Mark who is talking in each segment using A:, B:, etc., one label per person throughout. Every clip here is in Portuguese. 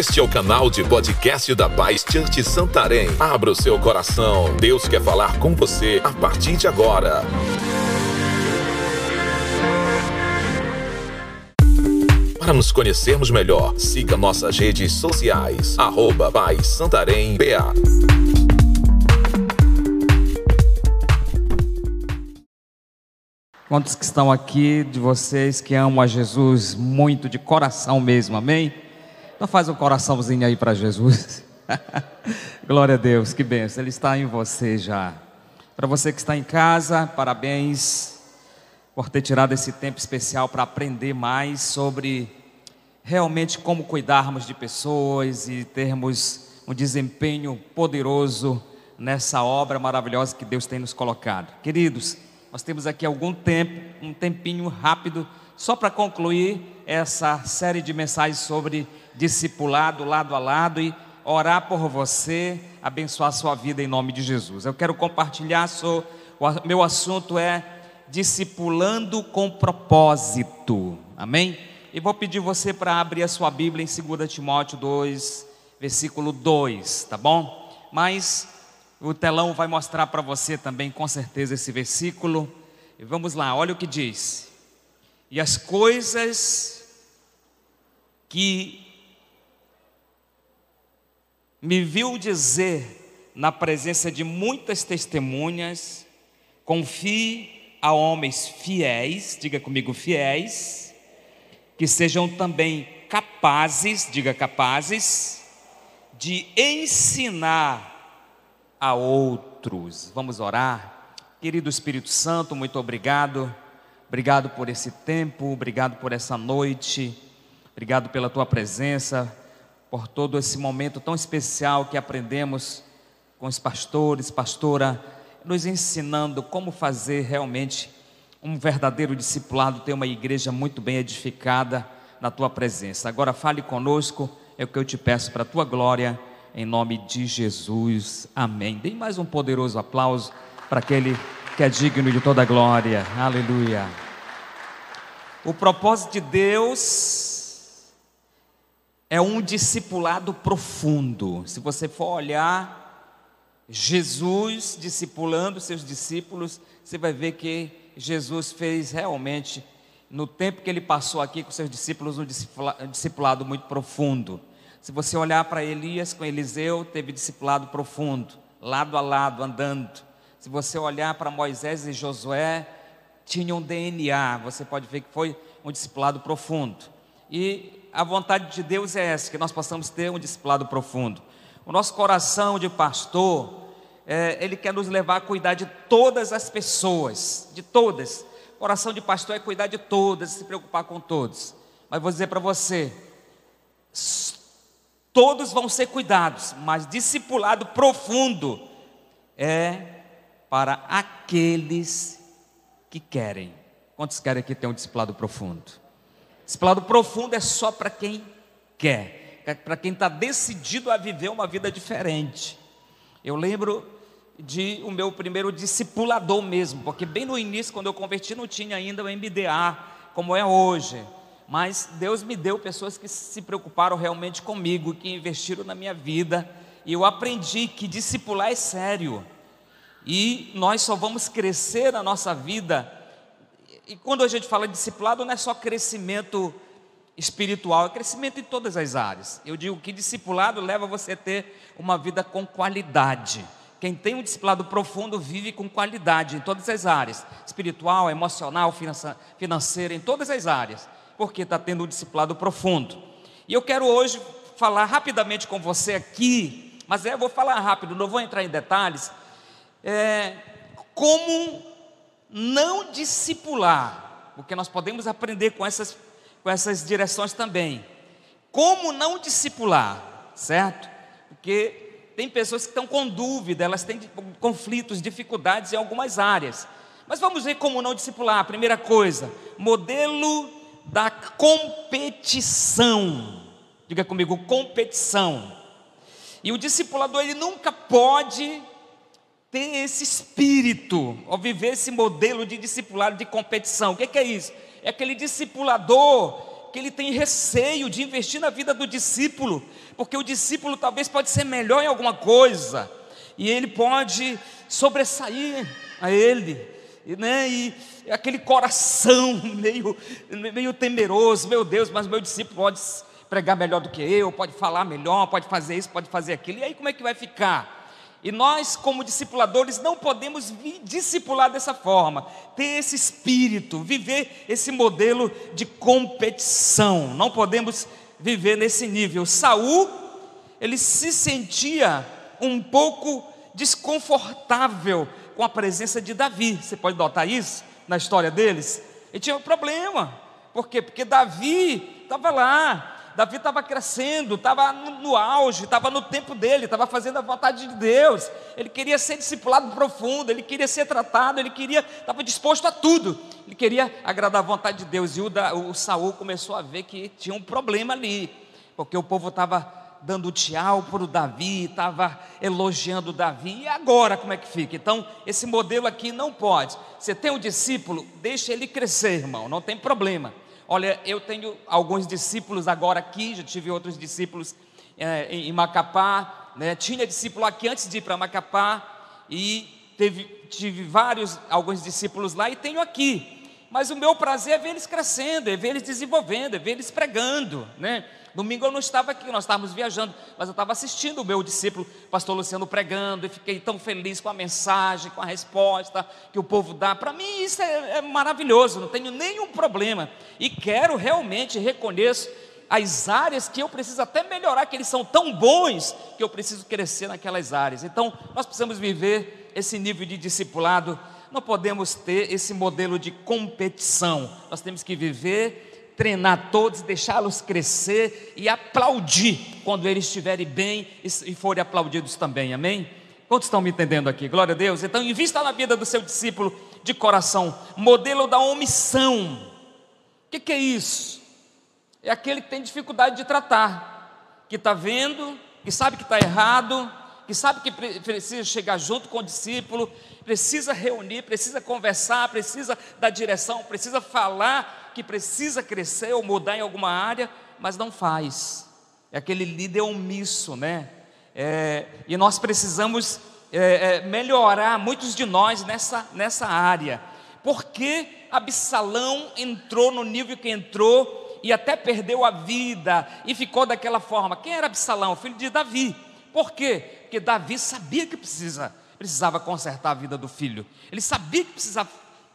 A: Este é o canal de podcast da Paz Church Santarém. Abra o seu coração. Deus quer falar com você a partir de agora. Para nos conhecermos melhor, siga nossas redes sociais. Arroba Paz Santarém BA.
B: Quantos que estão aqui de vocês que amam a Jesus muito de coração mesmo, amém? Então faz um coraçãozinho aí para Jesus. Glória a Deus, que benção, Ele está em você já. Para você que está em casa, parabéns por ter tirado esse tempo especial para aprender mais sobre realmente como cuidarmos de pessoas e termos um desempenho poderoso nessa obra maravilhosa que Deus tem nos colocado. Queridos, nós temos aqui algum tempo, um tempinho rápido, só para concluir essa série de mensagens sobre discipulado lado a lado e orar por você, abençoar sua vida em nome de Jesus. Eu quero compartilhar, sou, meu assunto é discipulando com propósito. Amém? E vou pedir você para abrir a sua Bíblia em 2 Timóteo 2, versículo 2, tá bom? Mas o telão vai mostrar para você também, com certeza, esse versículo. E vamos lá, olha o que diz. E as coisas que me viu dizer na presença de muitas testemunhas, confie a homens fiéis, diga comigo, fiéis, que sejam também capazes, diga capazes, de ensinar a outros. Vamos orar. Querido Espírito Santo, muito obrigado. Obrigado por esse tempo, obrigado por essa noite. Obrigado pela tua presença, por todo esse momento tão especial que aprendemos com os pastores, pastora, nos ensinando como fazer realmente um verdadeiro discipulado, ter uma igreja muito bem edificada na tua presença. Agora fale conosco, é o que eu te peço para a tua glória em nome de Jesus. Amém. Dê mais um poderoso aplauso para aquele que é digno de toda glória. Aleluia. O propósito de Deus é um discipulado profundo. Se você for olhar Jesus discipulando seus discípulos, você vai ver que Jesus fez realmente, no tempo que ele passou aqui com seus discípulos, um discipulado muito profundo. Se você olhar para Elias com Eliseu, teve discipulado profundo, lado a lado, andando. Se você olhar para Moisés e Josué, tinham um DNA, você pode ver que foi um discipulado profundo. E a vontade de Deus é essa, que nós possamos ter um discipulado profundo. O nosso coração de pastor, é, ele quer nos levar a cuidar de todas as pessoas, de todas. Coração de pastor é cuidar de todas, se preocupar com todos. Mas vou dizer para você, Todos vão ser cuidados, mas discipulado profundo é para aqueles que querem. Quantos querem que tenha um discipulado profundo? Discipulado profundo é só para quem quer, é para quem está decidido a viver uma vida diferente. Eu lembro de o meu primeiro discipulador mesmo, porque bem no início, quando eu converti, não tinha ainda o MDA, como é hoje. Mas Deus me deu pessoas que se preocuparam realmente comigo, que investiram na minha vida, e eu aprendi que discipular é sério, e nós só vamos crescer na nossa vida, e quando a gente fala de discipulado, não é só crescimento espiritual, é crescimento em todas as áreas. Eu digo que discipulado leva você a ter uma vida com qualidade. Quem tem um discipulado profundo vive com qualidade em todas as áreas: espiritual, emocional, financeira, em todas as áreas porque está tendo um discipulado profundo. E eu quero hoje falar rapidamente com você aqui, mas é, eu vou falar rápido, não vou entrar em detalhes, é, como não discipular, porque nós podemos aprender com essas, com essas direções também. Como não discipular, certo? Porque tem pessoas que estão com dúvida, elas têm conflitos, dificuldades em algumas áreas. Mas vamos ver como não discipular. Primeira coisa, modelo da competição. Diga comigo, competição. E o discipulador ele nunca pode ter esse espírito, ou viver esse modelo de discipulado de competição. O que é, que é isso? É aquele discipulador que ele tem receio de investir na vida do discípulo, porque o discípulo talvez pode ser melhor em alguma coisa, e ele pode sobressair a ele, né? E aquele coração meio, meio temeroso, meu Deus, mas meu discípulo pode pregar melhor do que eu, pode falar melhor, pode fazer isso, pode fazer aquilo, e aí como é que vai ficar? E nós, como discipuladores, não podemos discipular dessa forma, ter esse espírito, viver esse modelo de competição. Não podemos viver nesse nível. Saul, ele se sentia um pouco desconfortável com a presença de Davi. Você pode notar isso na história deles? Ele tinha um problema. Por quê? Porque Davi estava lá, Davi estava crescendo, estava no, auge, estava no tempo dele, estava fazendo a vontade de Deus. Ele queria ser discipulado profundo, ele queria ser tratado, ele queria, estava disposto a tudo. Ele queria agradar a vontade de Deus. E o, o Saul começou a ver que tinha um problema ali, porque o povo estava dando tchau para o Davi, estava elogiando o Davi, e agora como é que fica? Então, esse modelo aqui não pode. Você tem um discípulo, deixa ele crescer, irmão, não tem problema. Olha, eu tenho alguns discípulos agora aqui, já tive outros discípulos é, em Macapá, né? tinha discípulo aqui antes de ir para Macapá, e teve, tive vários, alguns discípulos lá, e tenho aqui. Mas o meu prazer é ver eles crescendo, é ver eles desenvolvendo, é ver eles pregando, né? Domingo eu não estava aqui, nós estávamos viajando, mas eu estava assistindo o meu discípulo, pastor Luciano, pregando, e fiquei tão feliz com a mensagem, com a resposta que o povo dá. Para mim isso é, é maravilhoso, não tenho nenhum problema. E quero realmente, reconheço as áreas que eu preciso até melhorar, que eles são tão bons que eu preciso crescer naquelas áreas. Então, nós precisamos viver esse nível de discipulado, não podemos ter esse modelo de competição, nós temos que viver treinar todos, deixá-los crescer e aplaudir quando eles estiverem bem e forem aplaudidos também, amém? Quantos estão me entendendo aqui? Glória a Deus. Então, invista na vida do seu discípulo de coração, modelo da omissão. O que, que é isso? É aquele que tem dificuldade de tratar, que está vendo, que sabe que está errado, que sabe que precisa chegar junto com o discípulo, precisa reunir, precisa conversar, precisa dar direção, precisa falar que precisa crescer ou mudar em alguma área, mas não faz. É aquele líder omisso, né? É, e nós precisamos é, é, melhorar, muitos de nós, nessa, nessa área. Porque Absalão entrou no nível que entrou e até perdeu a vida e ficou daquela forma. Quem era Absalão? Filho de Davi. Por quê? Porque Davi sabia que precisa, precisava consertar a vida do filho. Ele sabia que precisava,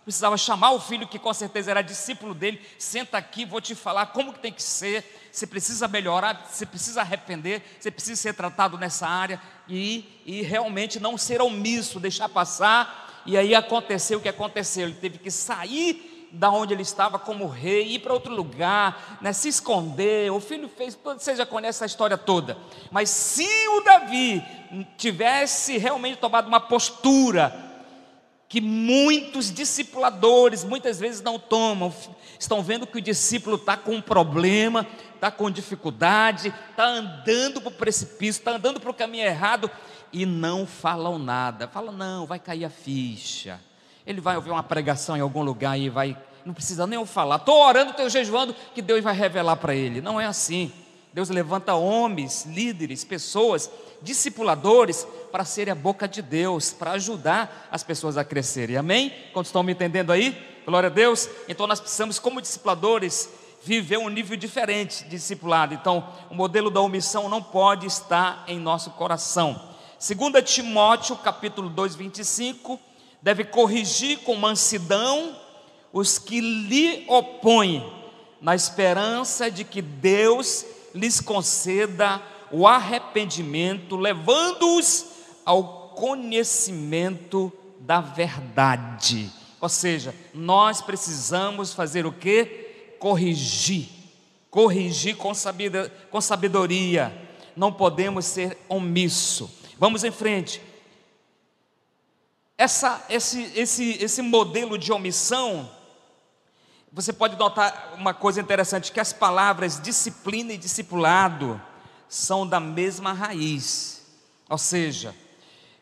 B: precisava chamar o filho, que com certeza era discípulo dele. Senta aqui, vou te falar como que tem que ser. Você precisa melhorar, você precisa arrepender, você precisa ser tratado nessa área e, e realmente não ser omisso, deixar passar. E aí aconteceu o que aconteceu. Ele teve que sair da onde ele estava como rei, ir para outro lugar, né, se esconder. O filho fez, você já conhece essa história toda. Mas se o Davi tivesse realmente tomado uma postura que muitos discipuladores muitas vezes não tomam, estão vendo que o discípulo está com um problema, está com dificuldade, está andando para o precipício, está andando para o caminho errado e não falam nada. Falam, não, vai cair a ficha ele vai ouvir uma pregação em algum lugar e vai, não precisa nem eu falar, estou orando, estou jejuando, que Deus vai revelar para ele. Não é assim. Deus levanta homens, líderes, pessoas, discipuladores, para serem a boca de Deus, para ajudar as pessoas a crescerem. Amém? Quando estão me entendendo aí? Glória a Deus. Então nós precisamos, como discipuladores, viver um nível diferente de discipulado. Então, o modelo da omissão não pode estar em nosso coração. 2 Timóteo, capítulo 2, 25 deve corrigir com mansidão os que lhe opõem, na esperança de que Deus lhes conceda o arrependimento, levando-os ao conhecimento da verdade. Ou seja, nós precisamos fazer o que? Corrigir. Corrigir com sabedoria. Não podemos ser omisso. Vamos em frente. Essa, esse, esse, esse modelo de omissão, você pode notar uma coisa interessante: que as palavras disciplina e discipulado são da mesma raiz, ou seja,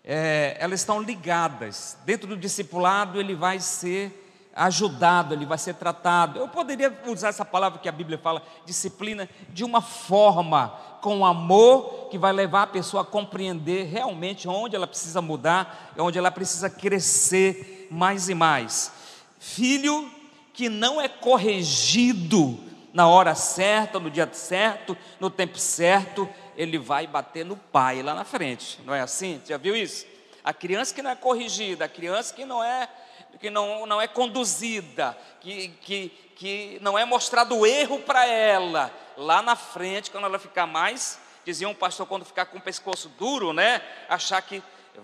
B: é, elas estão ligadas. Dentro do discipulado, ele vai ser ajudado, ele vai ser tratado. Eu poderia usar essa palavra que a Bíblia fala, disciplina, de uma forma, com amor, que vai levar a pessoa a compreender realmente onde ela precisa mudar, onde ela precisa crescer mais e mais. Filho que não é corrigido na hora certa, no dia certo, no tempo certo, ele vai bater no pai lá na frente. Não é assim? Já viu isso? A criança que não é corrigida, a criança que não é que não, não é conduzida, que, que, que não é mostrado o erro para ela, lá na frente, quando ela ficar mais, dizia um pastor, quando ficar com o pescoço duro, né? Achar que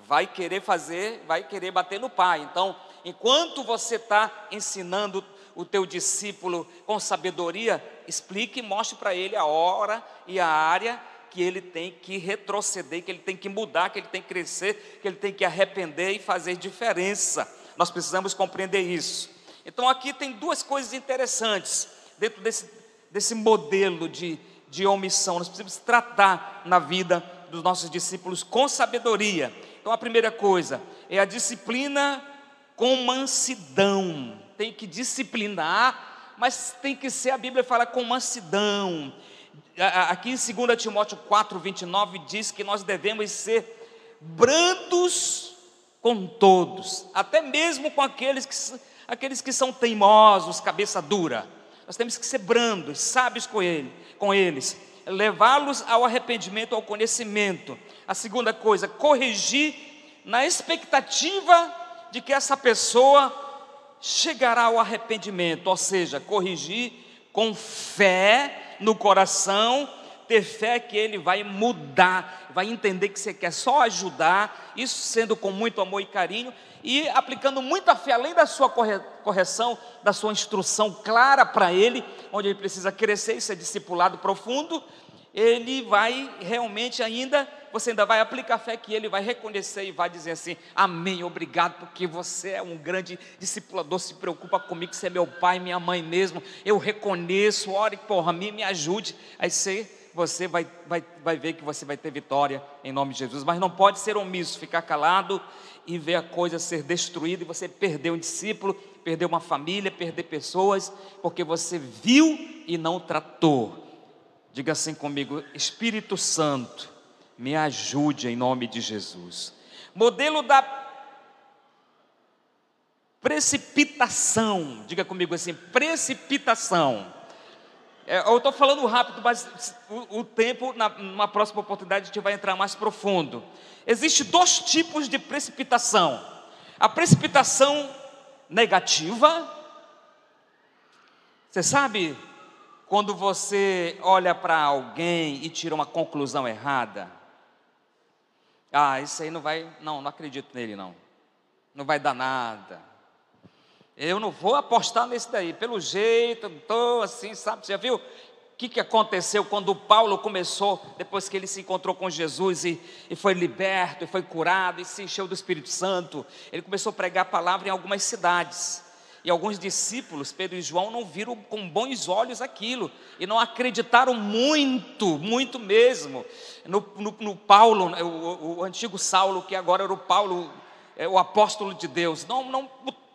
B: vai querer fazer, vai querer bater no pai. Então, enquanto você está ensinando o teu discípulo com sabedoria, explique e mostre para ele a hora e a área que ele tem que retroceder, que ele tem que mudar, que ele tem que crescer, que ele tem que arrepender e fazer diferença. Nós precisamos compreender isso. Então aqui tem duas coisas interessantes dentro desse, desse modelo de, de omissão. Nós precisamos tratar na vida dos nossos discípulos com sabedoria. Então a primeira coisa é a disciplina com mansidão. Tem que disciplinar, mas tem que ser, a Bíblia fala com mansidão. Aqui em 2 Timóteo 4, 29 diz que nós devemos ser brandos com todos, até mesmo com aqueles que, aqueles que são teimosos, cabeça dura. Nós temos que ser brandos, sábios com, ele, com eles, levá-los ao arrependimento, ao conhecimento. A segunda coisa, corrigir na expectativa de que essa pessoa chegará ao arrependimento, ou seja, corrigir com fé no coração ter fé que ele vai mudar, vai entender que você quer só ajudar, isso sendo com muito amor e carinho e aplicando muita fé, além da sua correção, da sua instrução clara para ele, onde ele precisa crescer e ser discipulado profundo, ele vai realmente ainda, você ainda vai aplicar fé que ele vai reconhecer e vai dizer assim: Amém, obrigado, porque você é um grande discipulador, se preocupa comigo, você é meu pai, minha mãe mesmo, eu reconheço, ore por mim, me ajude. Aí você você vai, vai, vai ver que você vai ter vitória em nome de Jesus. Mas não pode ser omisso, ficar calado e ver a coisa ser destruída e você perder um discípulo, perder uma família, perder pessoas, porque você viu e não tratou. Diga assim comigo: Espírito Santo, me ajude em nome de Jesus. Modelo da precipitação, diga comigo assim: precipitação. É, eu estou falando rápido, mas o, o tempo, na, numa próxima oportunidade, a gente vai entrar mais profundo. Existem dois tipos de precipitação: a precipitação negativa. Você sabe quando você olha para alguém e tira uma conclusão errada? Ah, isso aí não vai, não, não acredito nele não. Não vai dar nada. Eu não vou apostar nesse daí, pelo jeito, estou assim, sabe? Você já viu o que, que aconteceu quando Paulo começou, depois que ele se encontrou com Jesus e, e foi liberto, e foi curado, e se encheu do Espírito Santo? Ele começou a pregar a palavra em algumas cidades. E alguns discípulos, Pedro e João, não viram com bons olhos aquilo e não acreditaram muito, muito mesmo, no, no, no Paulo, o, o, antigo Saulo, que agora era o Paulo, é, o apóstolo de Deus. Não, não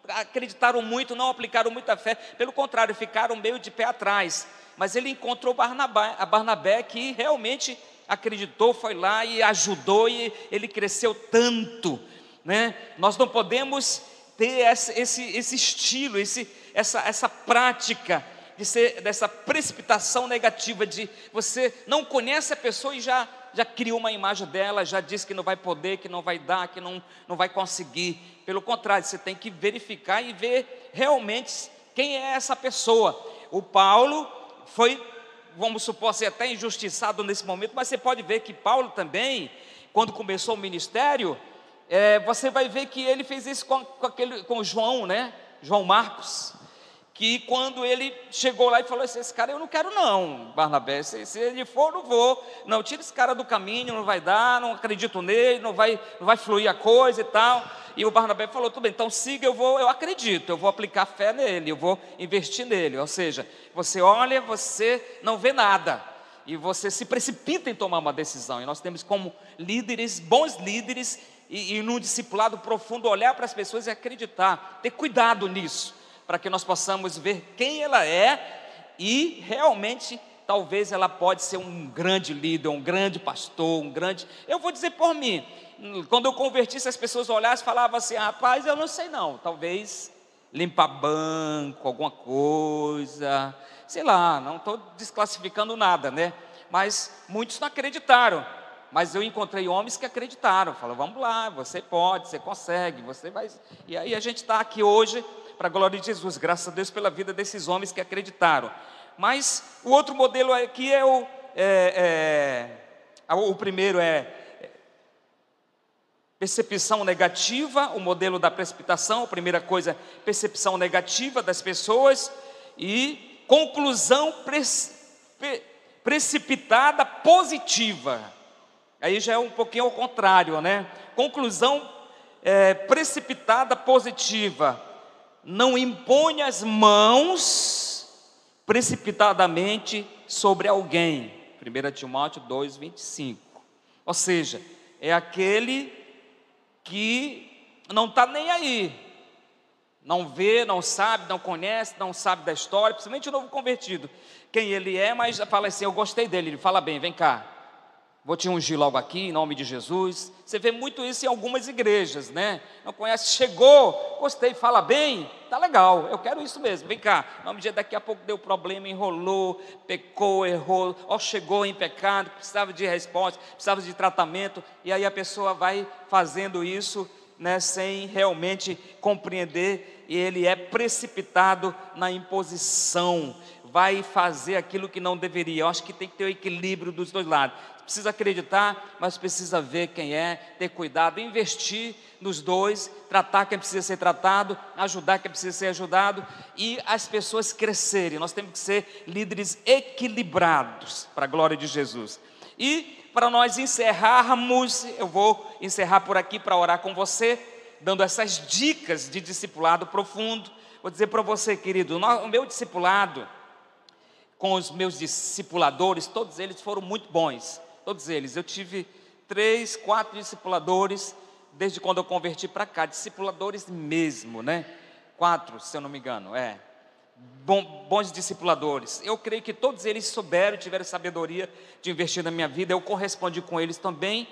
B: acreditaram muito, não aplicaram muita fé, pelo contrário, ficaram meio de pé atrás. Mas ele encontrou Barnabé, a Barnabé que realmente acreditou, foi lá e ajudou e ele cresceu tanto, né? Nós não podemos ter esse, esse, esse estilo, esse, essa, essa prática de ser dessa precipitação negativa de você não conhece a pessoa e já já criou uma imagem dela, já disse que não vai poder, que não vai dar, que não, não vai conseguir. Pelo contrário, você tem que verificar e ver realmente quem é essa pessoa. O Paulo foi, vamos supor, ser até injustiçado nesse momento, mas você pode ver que Paulo também, quando começou o ministério, é, você vai ver que ele fez isso com, com, aquele, com João, né? João Marcos. Que quando ele chegou lá e falou assim, esse cara eu não quero não, Barnabé, se, se ele for, não vou, não, tira esse cara do caminho, não vai dar, não acredito nele, não vai, não vai fluir a coisa e tal, e o Barnabé falou, tudo bem, então siga, eu vou, eu acredito, eu vou aplicar fé nele, eu vou investir nele, ou seja, você olha, você não vê nada, e você se precipita em tomar uma decisão, e nós temos como líderes, bons líderes, e, e num discipulado profundo, olhar para as pessoas e acreditar, ter cuidado nisso, para que nós possamos ver quem ela é e realmente talvez ela pode ser um grande líder, um grande pastor, um grande. Eu vou dizer por mim, quando eu converti, se as pessoas olhassem falavam assim, rapaz, eu não sei não, talvez limpar banco, alguma coisa, sei lá, não estou desclassificando nada, né? Mas muitos não acreditaram. Mas eu encontrei homens que acreditaram, falaram, vamos lá, você pode, você consegue, você vai. E aí a gente está aqui hoje, para a glória de Jesus, graças a Deus pela vida desses homens que acreditaram. Mas o outro modelo aqui é o. É, é, o primeiro é percepção negativa, o modelo da precipitação, a primeira coisa, percepção negativa das pessoas e conclusão pre, pre, precipitada positiva. Aí já é um pouquinho ao contrário, né? Conclusão é, precipitada positiva. Não impõe as mãos precipitadamente sobre alguém. 1 Timóteo 2, 25. Ou seja, é aquele que não está nem aí. Não vê, não sabe, não conhece, não sabe da história, principalmente o novo convertido. Quem ele é, mas fala assim: Eu gostei dele. Ele fala bem, vem cá, Vou te ungir logo aqui, em nome de Jesus. Você vê muito isso em algumas igrejas, né? Não conhece, chegou, gostei, fala bem, tá legal, eu quero isso mesmo. Vem cá, em nome de Jesus, daqui a pouco deu problema, enrolou, pecou, errou, ou chegou em pecado, precisava de resposta, precisava de tratamento, e aí a pessoa vai fazendo isso, né, sem realmente compreender, e ele é precipitado na imposição, vai fazer aquilo que não deveria. Eu acho que tem que ter o equilíbrio dos dois lados precisa acreditar, mas precisa ver quem é, ter cuidado, investir nos dois, tratar quem precisa ser tratado, ajudar quem precisa ser ajudado e as pessoas crescerem. Nós temos que ser líderes equilibrados para a glória de Jesus. E para nós encerrarmos, eu vou encerrar por aqui para orar com você, dando essas dicas de discipulado profundo. Vou dizer para você, querido, o meu discipulado com os meus discipuladores, todos eles foram muito bons todos eles. Eu tive três, quatro discipuladores desde quando eu converti para cá, discipuladores mesmo, né? Quatro, se eu não me engano, é. Bom, bons discipuladores. Eu creio que todos eles souberam, tiveram sabedoria de investir na minha vida. Eu correspondi com eles também,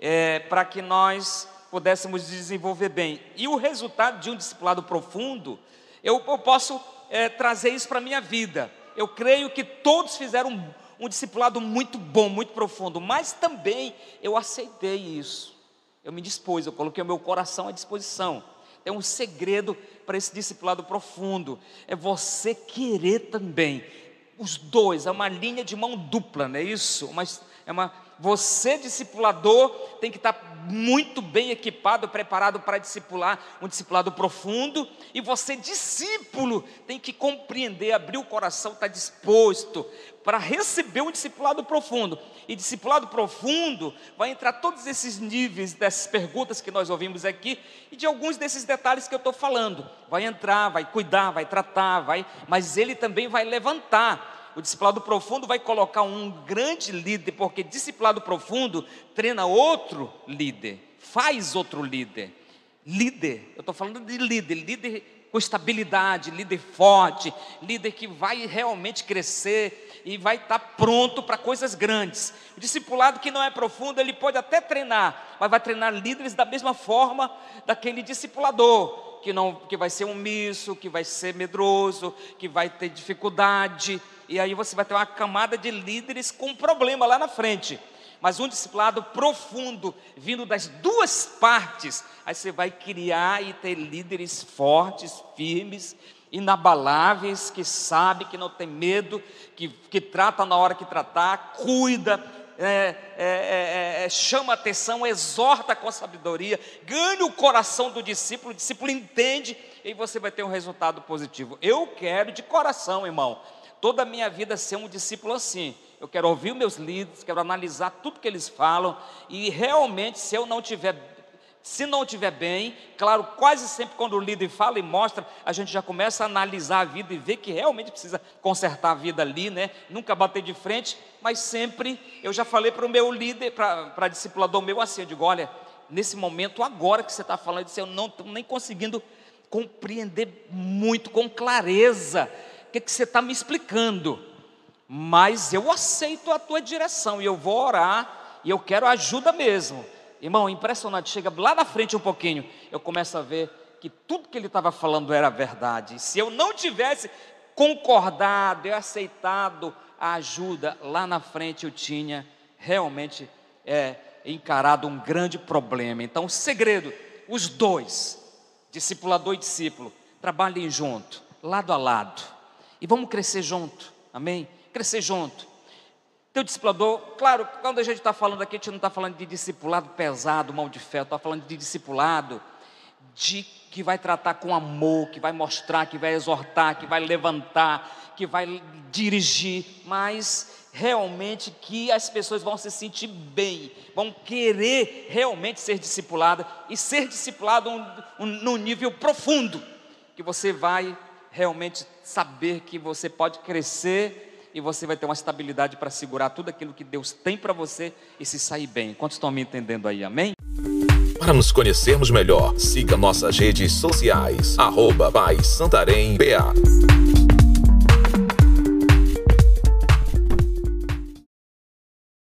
B: é, para que nós pudéssemos desenvolver bem. E o resultado de um discipulado profundo, eu, eu posso é, trazer isso para a minha vida. Eu creio que todos fizeram um discipulado muito bom, muito profundo, mas também eu aceitei isso. Eu me dispus, eu coloquei o meu coração à disposição. É um segredo para esse discipulado profundo. É você querer também. Os dois, é uma linha de mão dupla, não é isso? Mas é uma você, discipulador, tem que estar muito bem equipado, preparado para discipular, um discipulado profundo. E você, discípulo, tem que compreender, abrir o coração, estar disposto para receber um discipulado profundo. E discipulado profundo vai entrar todos esses níveis dessas perguntas que nós ouvimos aqui e de alguns desses detalhes que eu estou falando. Vai entrar, vai cuidar, vai tratar, vai, mas ele também vai levantar o discipulado profundo vai colocar um grande líder, porque discipulado profundo treina outro líder, faz outro líder. Líder, eu estou falando de líder, líder com estabilidade, líder forte, líder que vai realmente crescer e vai estar tá pronto para coisas grandes. O discipulado que não é profundo, ele pode até treinar, mas vai treinar líderes da mesma forma daquele discipulador, que não que vai ser omisso, que vai ser medroso, que vai ter dificuldade, e aí você vai ter uma camada de líderes com problema lá na frente. Mas um discipulado profundo, vindo das duas partes, aí você vai criar e ter líderes fortes, firmes, inabaláveis, que sabe, que não tem medo, que, que trata na hora que tratar, cuida, é, é, é, é, chama atenção, exorta com sabedoria, ganha o coração do discípulo, o discípulo entende e você vai ter um resultado positivo. Eu quero de coração, irmão, toda a minha vida ser um discípulo assim. Eu quero ouvir meus líderes, quero analisar tudo que eles falam e realmente, se eu não tiver, se não tiver bem, claro, quase sempre quando o líder fala e mostra, a gente já começa a analisar a vida e ver que realmente precisa consertar a vida ali, né? Nunca bater de frente, mas sempre eu já falei para o meu líder, para discipulador meu assim, eu digo, olha, nesse momento agora que você está falando, eu não estou nem conseguindo compreender muito com clareza o que, que você está me explicando, mas eu aceito a tua direção e eu vou orar e eu quero ajuda mesmo. Irmão, impressionante, chega lá na frente um pouquinho, eu começo a ver que tudo que ele estava falando era verdade. Se eu não tivesse concordado e aceitado a ajuda, lá na frente eu tinha realmente é, encarado um grande problema. Então, o segredo, os dois, discipulador e discípulo, trabalhem junto, lado a lado, e vamos crescer junto, amém? Crescer junto. Teu discipulador, claro, quando a gente está falando aqui, a gente não está falando de discipulado pesado, mal de fé, está falando de discipulado de que vai tratar com amor, que vai mostrar, que vai exortar, que vai levantar, que vai dirigir, mas realmente que as pessoas vão se sentir bem, vão querer realmente ser discipulada e ser discipulado um, um, num nível profundo, que você vai realmente saber que você pode crescer e você vai ter uma estabilidade para segurar tudo aquilo que Deus tem para você e se sair bem. Quantos estão me entendendo aí? Amém?
A: Para nos conhecermos melhor, siga nossas redes sociais, arroba Pai Santarém BA.